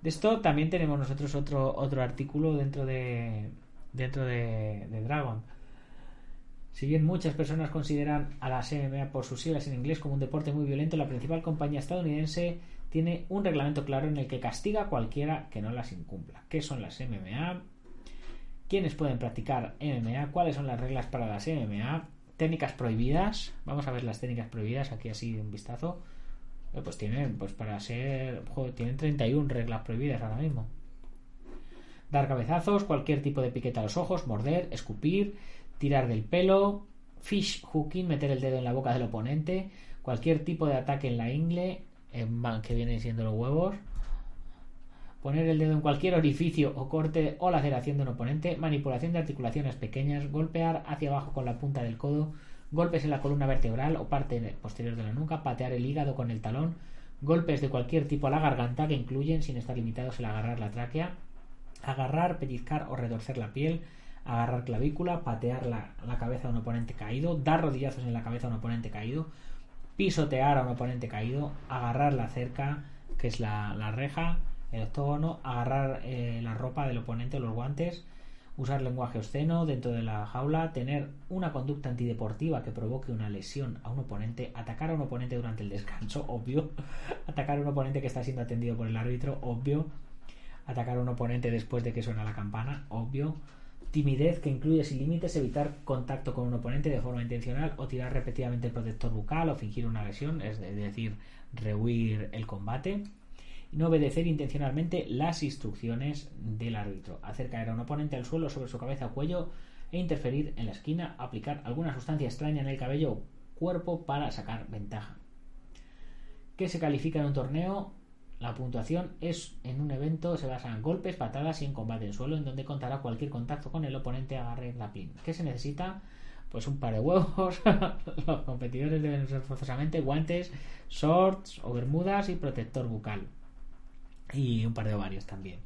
De esto también tenemos nosotros otro, otro artículo dentro de dentro de, de Dragon. Si bien muchas personas consideran a las MMA por sus siglas en inglés como un deporte muy violento, la principal compañía estadounidense tiene un reglamento claro en el que castiga a cualquiera que no las incumpla. ¿Qué son las MMA? ¿Quiénes pueden practicar MMA? ¿Cuáles son las reglas para las MMA? Técnicas prohibidas. Vamos a ver las técnicas prohibidas aquí así un vistazo. Eh, pues tienen, pues para ser, joder, tienen 31 reglas prohibidas ahora mismo. Dar cabezazos, cualquier tipo de piqueta a los ojos, morder, escupir, tirar del pelo, fish hooking, meter el dedo en la boca del oponente, cualquier tipo de ataque en la ingle, que vienen siendo los huevos, poner el dedo en cualquier orificio o corte o laceración de un oponente, manipulación de articulaciones pequeñas, golpear hacia abajo con la punta del codo, golpes en la columna vertebral o parte posterior de la nuca, patear el hígado con el talón, golpes de cualquier tipo a la garganta que incluyen, sin estar limitados, el agarrar la tráquea, agarrar, pellizcar o retorcer la piel, agarrar clavícula, patear la, cabeza a un oponente caído, dar rodillazos en la cabeza a un oponente caído, pisotear a un oponente caído, agarrar la cerca, que es la, reja, el octógono, agarrar eh, la ropa del oponente los guantes, usar lenguaje obsceno dentro de la jaula, tener una conducta antideportiva que provoque una lesión a un oponente, atacar a un oponente durante el descanso, obvio, atacar a un oponente que está siendo atendido por el árbitro, obvio, atacar a un oponente después de que suena la campana, obvio, timidez que incluye sin límites evitar contacto con un oponente de forma intencional o tirar repetidamente el protector bucal o fingir una lesión, es decir, rehuir el combate. No obedecer intencionalmente las instrucciones del árbitro. Hacer caer a un oponente al suelo sobre su cabeza o cuello e interferir en la esquina. Aplicar alguna sustancia extraña en el cabello o cuerpo para sacar ventaja. ¿Qué se califica en un torneo? La puntuación es en un evento, se basa en golpes, patadas y en combate en suelo, en donde contará cualquier contacto con el oponente agarre la pin. ¿Qué se necesita? Pues un par de huevos. Los competidores deben usar forzosamente guantes, shorts o bermudas y protector bucal. Y un par de ovarios también.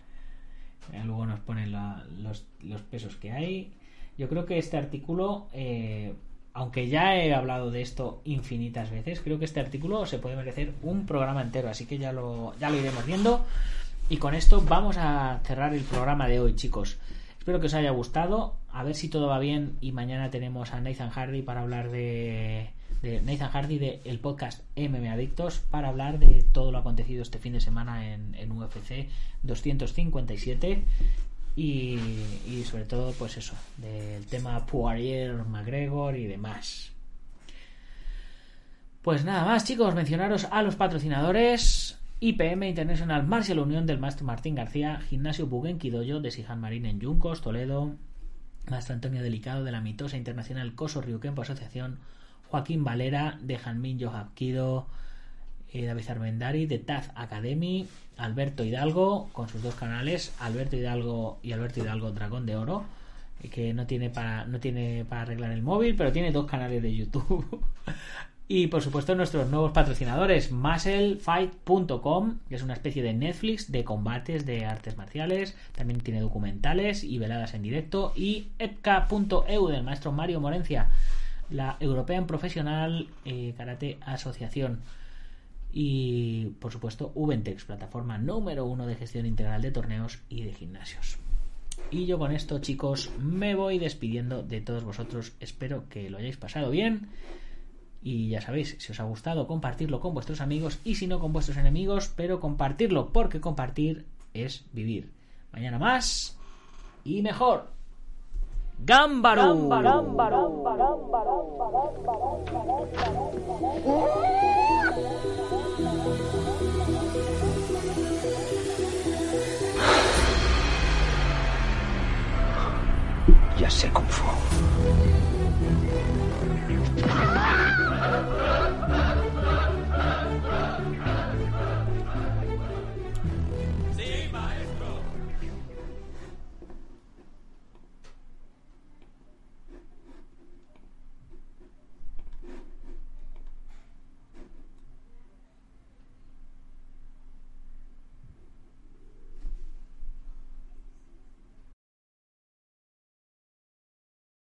Eh, luego nos ponen los, pesos que hay. Yo creo que este artículo eh, aunque ya he hablado de esto infinitas veces, creo que este artículo se puede merecer un programa entero, así que ya lo, ya lo iremos viendo. Y con esto vamos a cerrar el programa de hoy, chicos. Espero que os haya gustado. A ver si todo va bien y mañana tenemos a Nathan Hardy para hablar de, Nathan Hardy del el podcast MM Adictos para hablar de todo lo acontecido este fin de semana en, en UFC 257 y, sobre todo pues eso del tema Poirier, McGregor y demás. Pues nada más chicos mencionaros a los patrocinadores. IPM International Martial Unión del Maestro Martín García Gimnasio Buguen Quidoyo de Sijan Marín en Yuncos Toledo Maestro Antonio Delicado de la mitosa internacional Coso Ryukenpo Asociación Joaquín Valera de Janmin Johab Kido eh, David Armendari de Taz Academy, Alberto Hidalgo con sus dos canales, Alberto Hidalgo y Alberto Hidalgo Dragón de Oro, que no tiene para no tiene para arreglar el móvil, pero tiene dos canales de YouTube. y por supuesto nuestros nuevos patrocinadores, musclefight.com, que es una especie de Netflix de combates de artes marciales, también tiene documentales y veladas en directo, y epka.eu del maestro Mario Morencia, la European Professional eh, Karate Asociación y por supuesto Ubentex, plataforma número uno de gestión integral de torneos y de gimnasios. Y yo con esto chicos me voy despidiendo de todos vosotros, espero que lo hayáis pasado bien. Y ya sabéis, si os ha gustado compartirlo con vuestros amigos. Y si no con vuestros enemigos, pero compartirlo porque compartir es vivir. Mañana más y mejor. ¡Gámbaro! Ya sé Kung Fu.